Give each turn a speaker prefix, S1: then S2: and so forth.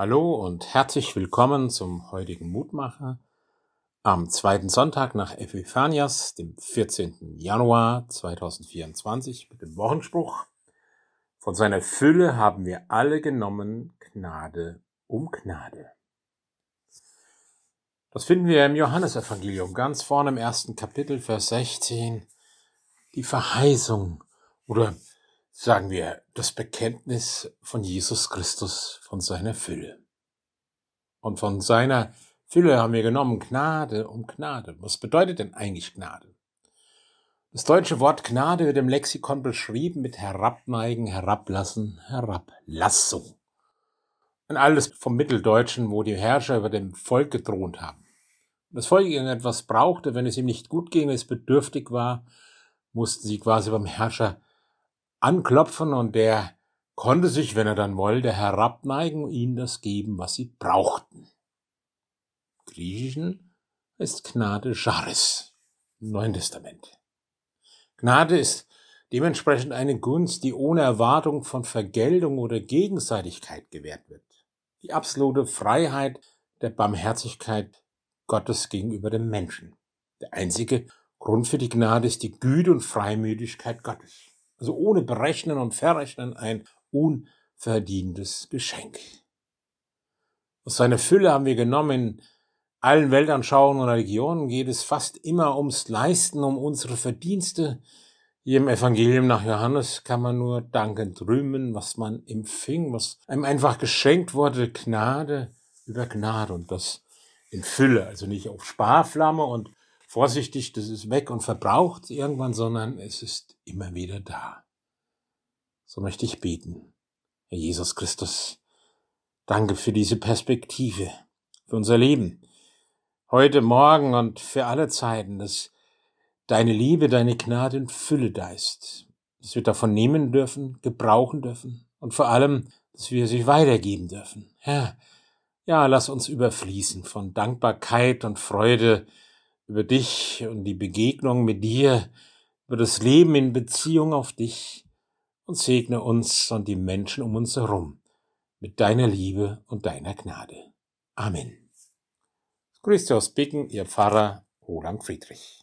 S1: Hallo und herzlich willkommen zum heutigen Mutmacher am zweiten Sonntag nach Epiphanias, dem 14. Januar 2024 mit dem Wochenspruch. Von seiner Fülle haben wir alle genommen Gnade um Gnade. Das finden wir im Johannesevangelium ganz vorne im ersten Kapitel, Vers 16. Die Verheißung oder sagen wir, das Bekenntnis von Jesus Christus, von seiner Fülle. Und von seiner Fülle haben wir genommen Gnade um Gnade. Was bedeutet denn eigentlich Gnade? Das deutsche Wort Gnade wird im Lexikon beschrieben mit herabneigen, herablassen, Herablassung. Und alles vom Mitteldeutschen, wo die Herrscher über dem Volk gedroht haben. Das Volk irgendetwas brauchte, wenn es ihm nicht gut ging, es bedürftig war, mussten sie quasi beim Herrscher anklopfen und der konnte sich, wenn er dann wollte, herabneigen und ihnen das geben, was sie brauchten. Griechischen ist Gnade Charis im Neuen Testament. Gnade ist dementsprechend eine Gunst, die ohne Erwartung von Vergeltung oder Gegenseitigkeit gewährt wird. Die absolute Freiheit der Barmherzigkeit Gottes gegenüber dem Menschen. Der einzige Grund für die Gnade ist die Güte und Freimütigkeit Gottes. Also ohne Berechnen und Verrechnen ein unverdientes Geschenk. Aus seiner Fülle haben wir genommen, in allen Weltanschauungen und Religionen geht es fast immer ums Leisten, um unsere Verdienste. Hier im Evangelium nach Johannes kann man nur dankend rühmen, was man empfing, was einem einfach geschenkt wurde, Gnade über Gnade und das in Fülle, also nicht auf Sparflamme und vorsichtig, das ist weg und verbraucht irgendwann, sondern es ist immer wieder da. So möchte ich beten. Herr Jesus Christus, danke für diese Perspektive, für unser Leben, heute, morgen und für alle Zeiten, dass deine Liebe, deine Gnade in Fülle da ist, dass wir davon nehmen dürfen, gebrauchen dürfen und vor allem, dass wir sie weitergeben dürfen. Herr, ja, lass uns überfließen von Dankbarkeit und Freude, über dich und die Begegnung mit dir, über das Leben in Beziehung auf dich und segne uns und die Menschen um uns herum mit deiner Liebe und deiner Gnade. Amen. Grüße aus Bicken, Ihr Pfarrer Roland Friedrich.